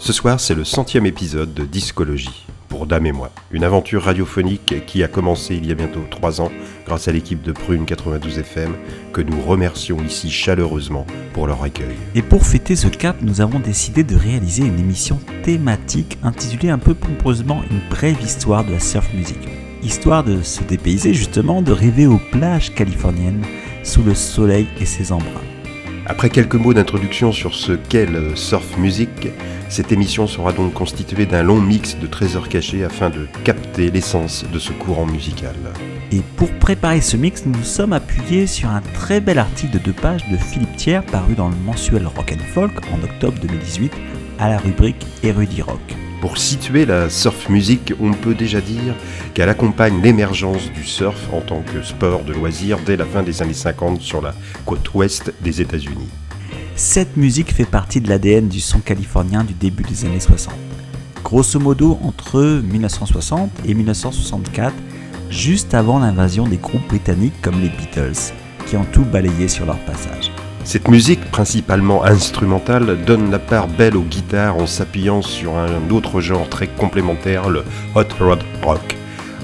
Ce soir, c'est le centième épisode de Discologie, pour Dame et moi. Une aventure radiophonique qui a commencé il y a bientôt trois ans grâce à l'équipe de Prune 92 FM, que nous remercions ici chaleureusement pour leur accueil. Et pour fêter ce cap, nous avons décidé de réaliser une émission thématique intitulée un peu pompeusement Une brève histoire de la surf music. Histoire de se dépayser justement, de rêver aux plages californiennes sous le soleil et ses embruns. Après quelques mots d'introduction sur ce qu'est le surf music, cette émission sera donc constituée d'un long mix de trésors cachés afin de capter l'essence de ce courant musical. Et pour préparer ce mix, nous sommes appuyés sur un très bel article de deux pages de Philippe Thiers paru dans le mensuel Rock Folk en octobre 2018 à la rubrique Érudit Rock. Pour situer la surf music, on peut déjà dire qu'elle accompagne l'émergence du surf en tant que sport de loisir dès la fin des années 50 sur la côte ouest des États-Unis. Cette musique fait partie de l'ADN du son californien du début des années 60. Grosso modo, entre 1960 et 1964, juste avant l'invasion des groupes britanniques comme les Beatles, qui ont tout balayé sur leur passage. Cette musique, principalement instrumentale, donne la part belle aux guitares en s'appuyant sur un autre genre très complémentaire, le hot rod rock.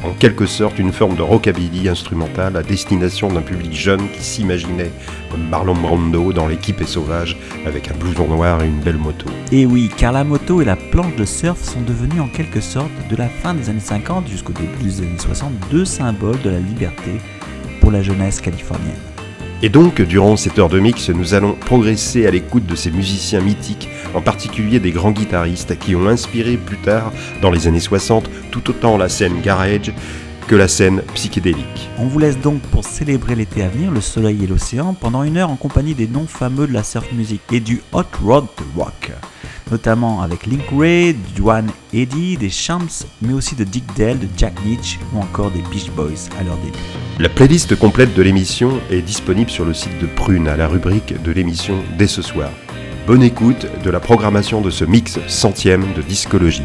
En quelque sorte une forme de rockabilly instrumental à destination d'un public jeune qui s'imaginait comme Marlon Brando dans L'équipe est sauvage avec un blouson noir et une belle moto. Et oui, car la moto et la planche de surf sont devenus en quelque sorte, de la fin des années 50 jusqu'au début des années 60, deux symboles de la liberté pour la jeunesse californienne. Et donc, durant cette heure de mix, nous allons progresser à l'écoute de ces musiciens mythiques, en particulier des grands guitaristes qui ont inspiré plus tard, dans les années 60, tout autant la scène garage que la scène psychédélique. On vous laisse donc pour célébrer l'été à venir, le soleil et l'océan, pendant une heure en compagnie des noms fameux de la surf music et du hot rod rock notamment avec Link Ray, Duane Eddy, des Champs, mais aussi de Dick Dale, de Jack Nietzsche ou encore des Beach Boys à leur début. La playlist complète de l'émission est disponible sur le site de Prune à la rubrique de l'émission dès ce soir. Bonne écoute de la programmation de ce mix centième de discologie.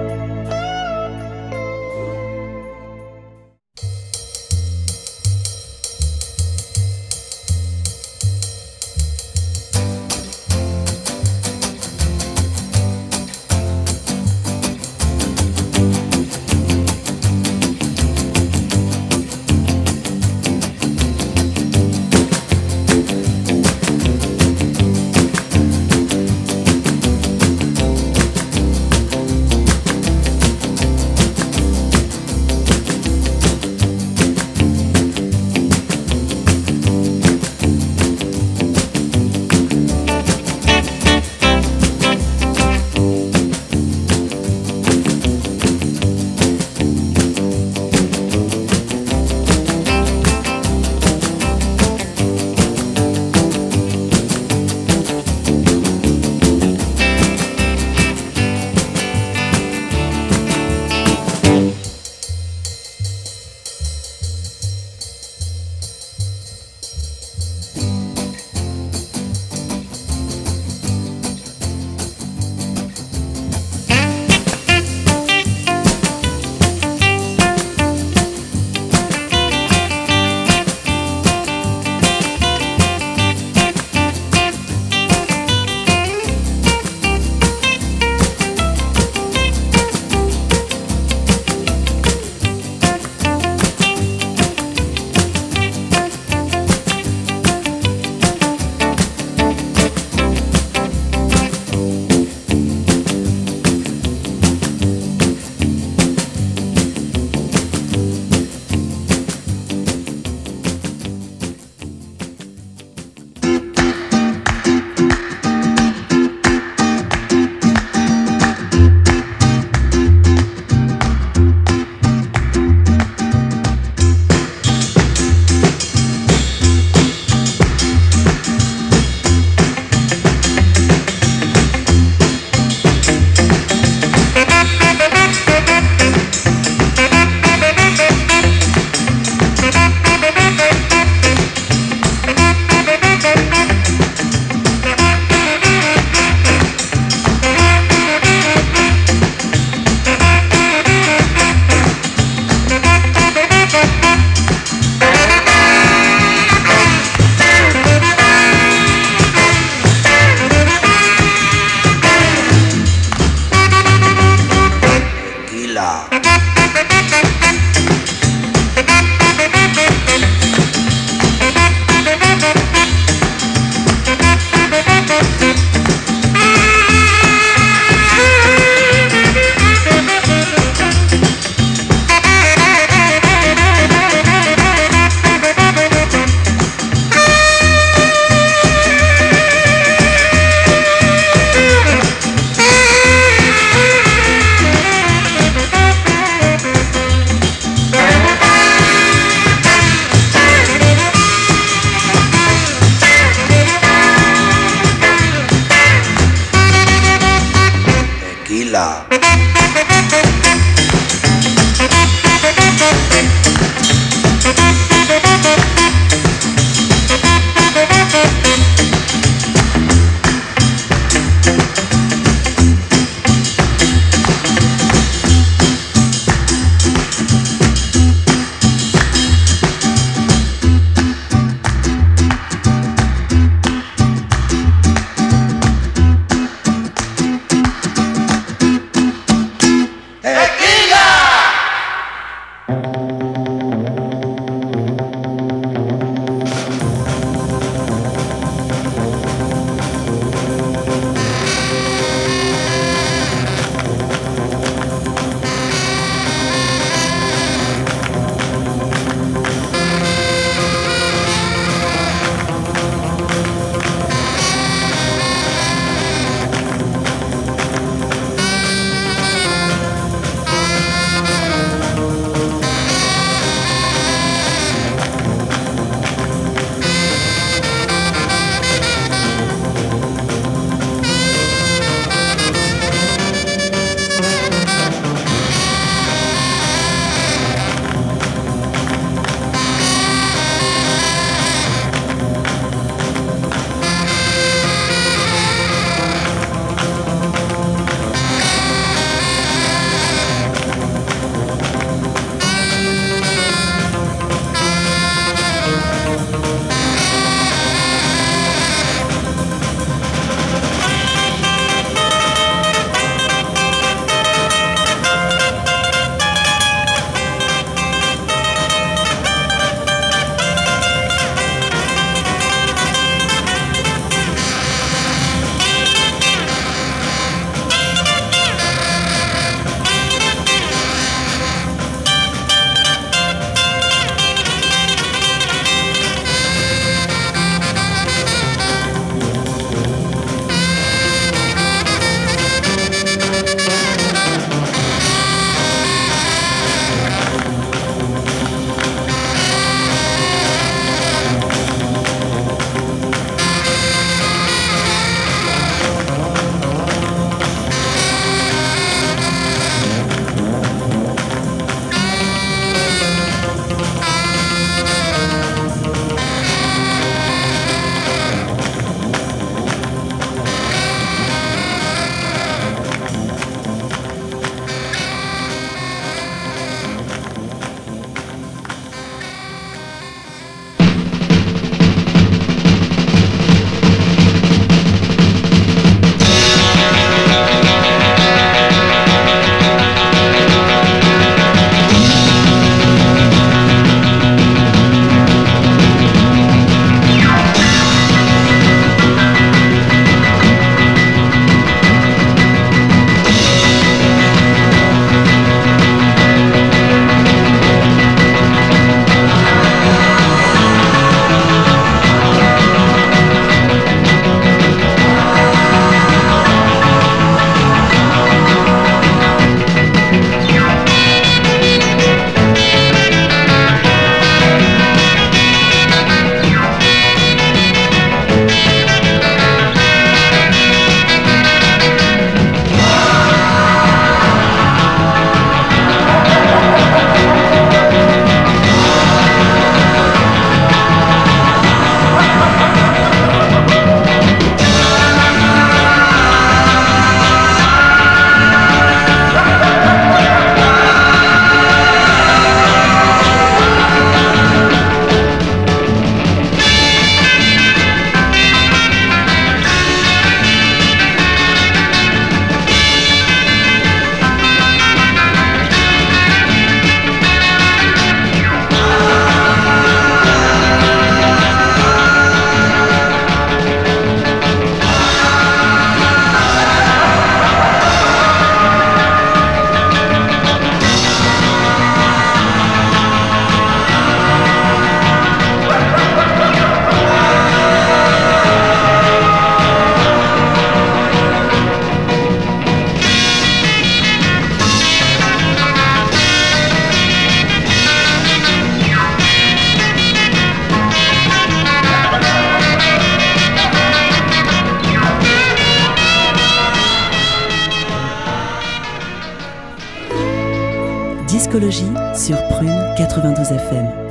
92 FM.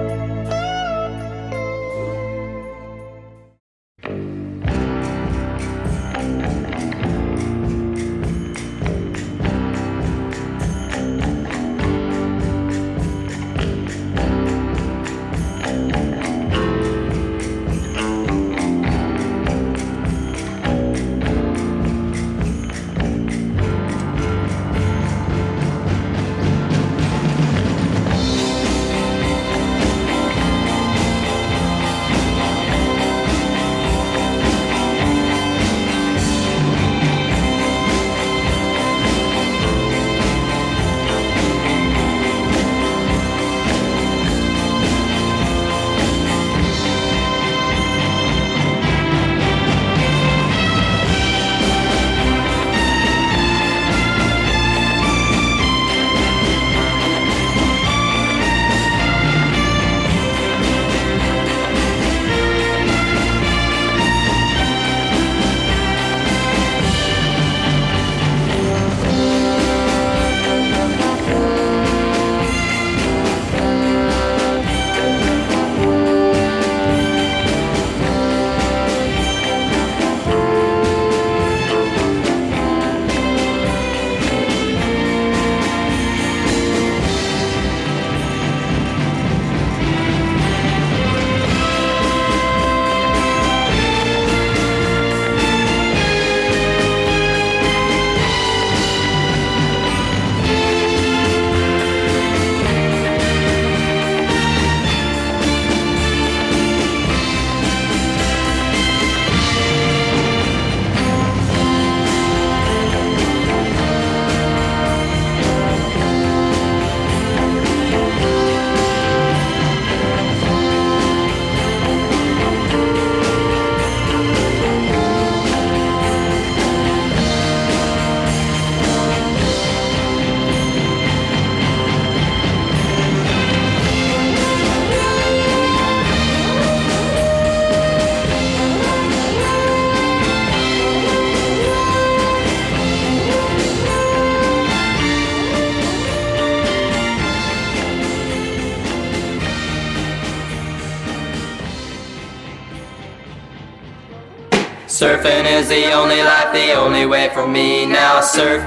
Surfing is the only life, the only way for me. Now surf,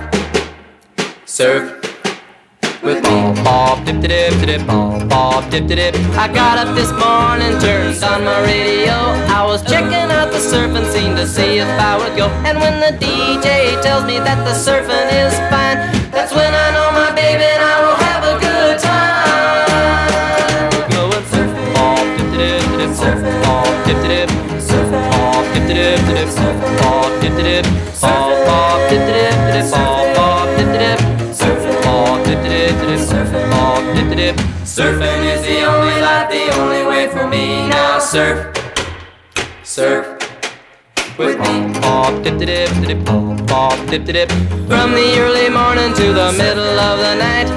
surf with me. Bob, dip, dip, dip, bob, bob, dip, dip. I got up this morning, turned on my radio. I was checking out the surfing scene to see if I would go. And when the DJ tells me that the surfing is fine, that's when I know my baby and I will dip, dip, dip, dip, surf, dip, dip, dip, surf, dip, dip. Surfing is the only life, the only way for me. Now surf, surf with me. Bob, dip, dip, dip, bob, bob, dip, dip. From the early morning to the middle of the night.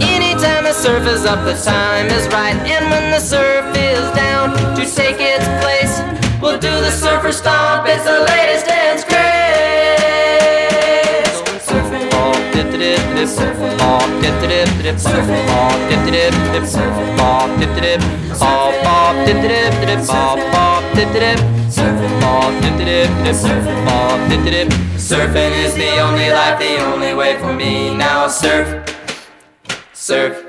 Anytime the surf is up, the time is right. And when the surf is down to take its place, we'll do the surfer stomp. It's the latest dip, dip, dip, dip, dip, dip, dip, dip, dip, dip, dip, dip, dip, dip, dip. Dip. Surfing is the only life, the only way for me. Now surf, surf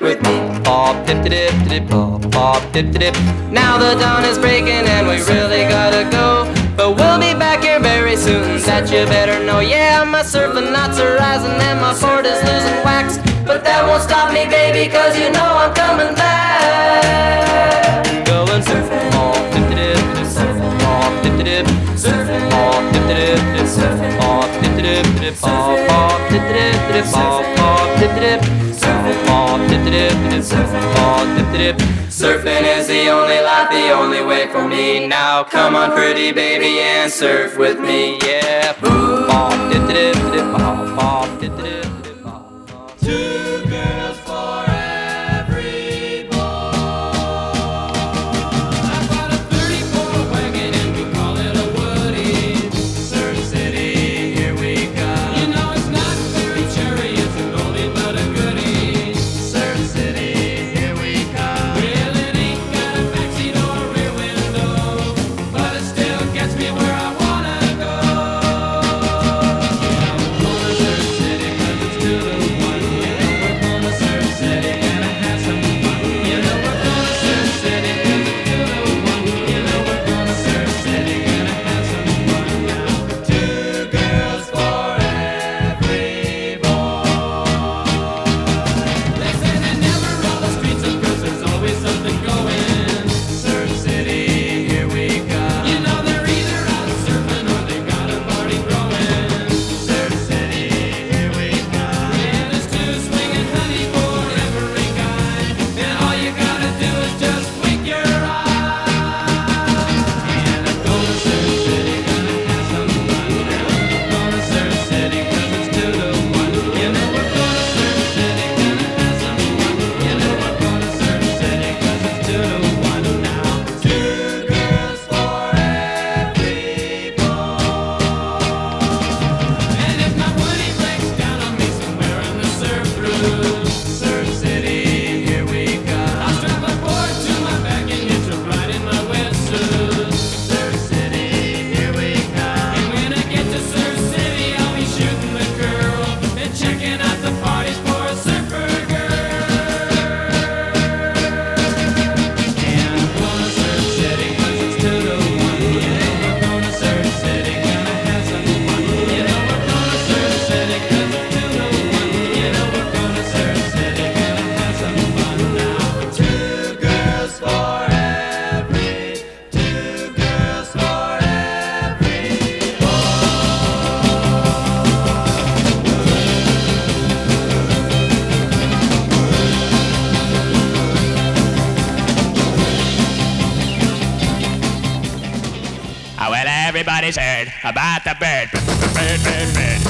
with me. Bob, dip, dip, dip, bob, dip, dip. Now the dawn is breaking and we really gotta go. But we'll be back here very soon, that you better know. Yeah, my surfing knots are rising and my board is losing wax. But that won't stop me, baby, cause you know I'm coming back. Go and surf, bob, dip, dip, dip, surf, bob, dip, dip, surf, bob, dip, dip, dip, surf, bob, dip, dip, dip, bob, bob, dip, dip, dip, bob, bob, Surfing is the only life, the only way for me. Now come on, pretty baby, and surf with me, yeah. Bob, everybody's heard about the bird. Bird, bird, bird.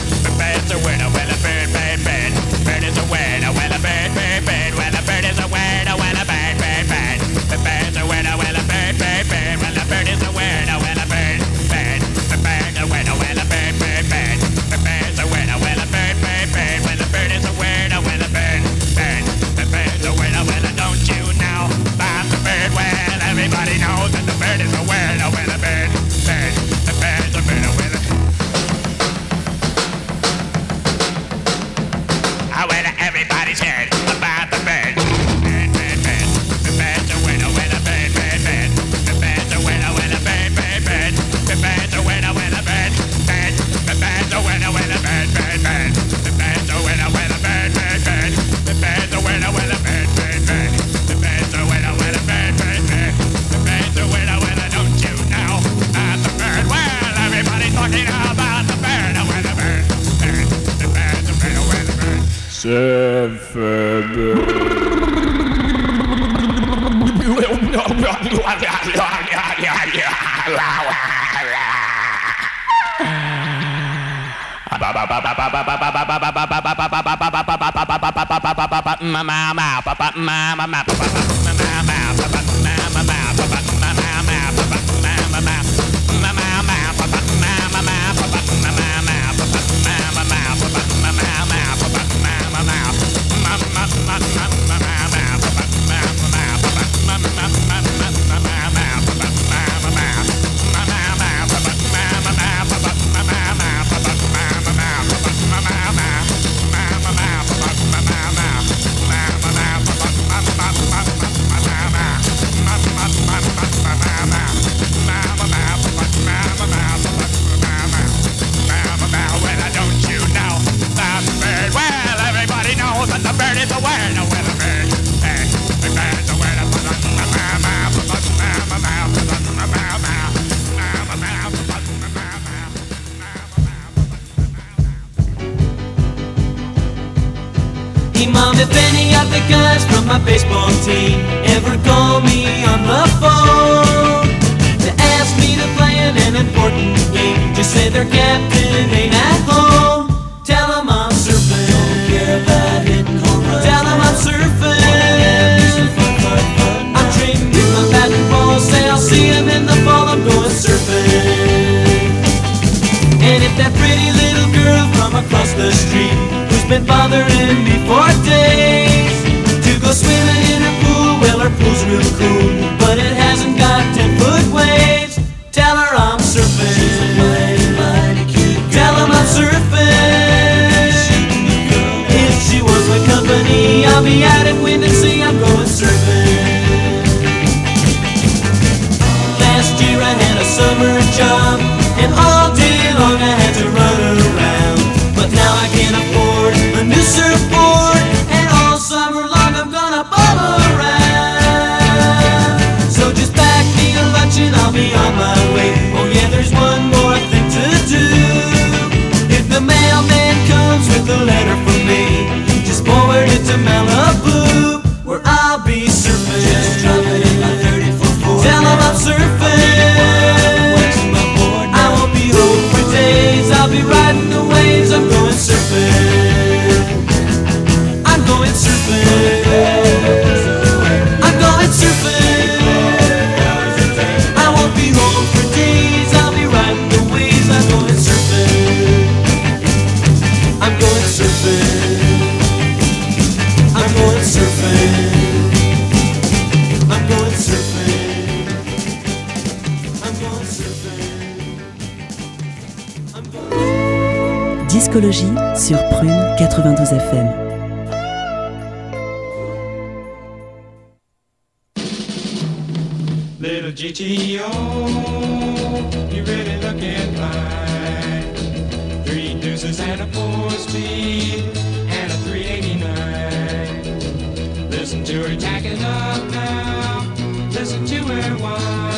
Mama, mama, papa, mama, papa. That pretty little girl from across the street who's been bothering me for days to go swimming in her pool, well her pool's real cool, but it hasn't got ten foot waves. Tell her I'm surfing. Tell 'em I'm surfing. If she wants my company, I'll be out at wind and sea. I'm going surfing. Last year I had a summer job, and all Discologie sur Prune 92 FM. Little GTO, you really looking fine. Three deuces and a four speed and a 389. Listen to her up now. Listen to her.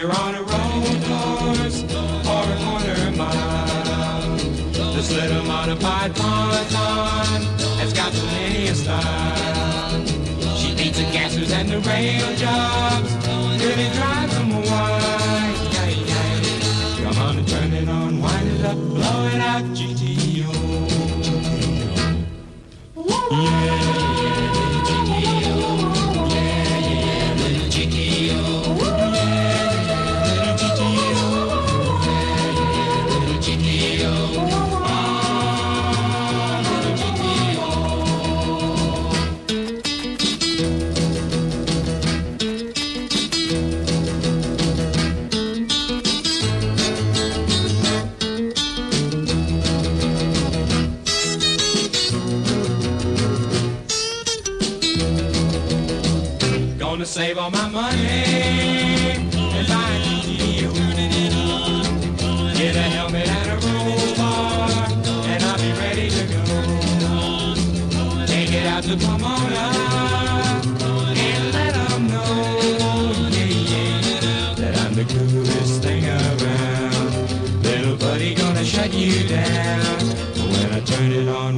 Her on a road course or a quarter mile. This little modified Python has got plenty of style. She beats the gassers and the rail jobs, all my money and buy a deal. Get a helmet and a rover, and I'll be ready to go. Take it out to Pomona and know, that I'm the coolest thing around. Little buddy gonna shut you down when I turn it on.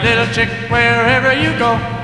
Little chick wherever you go.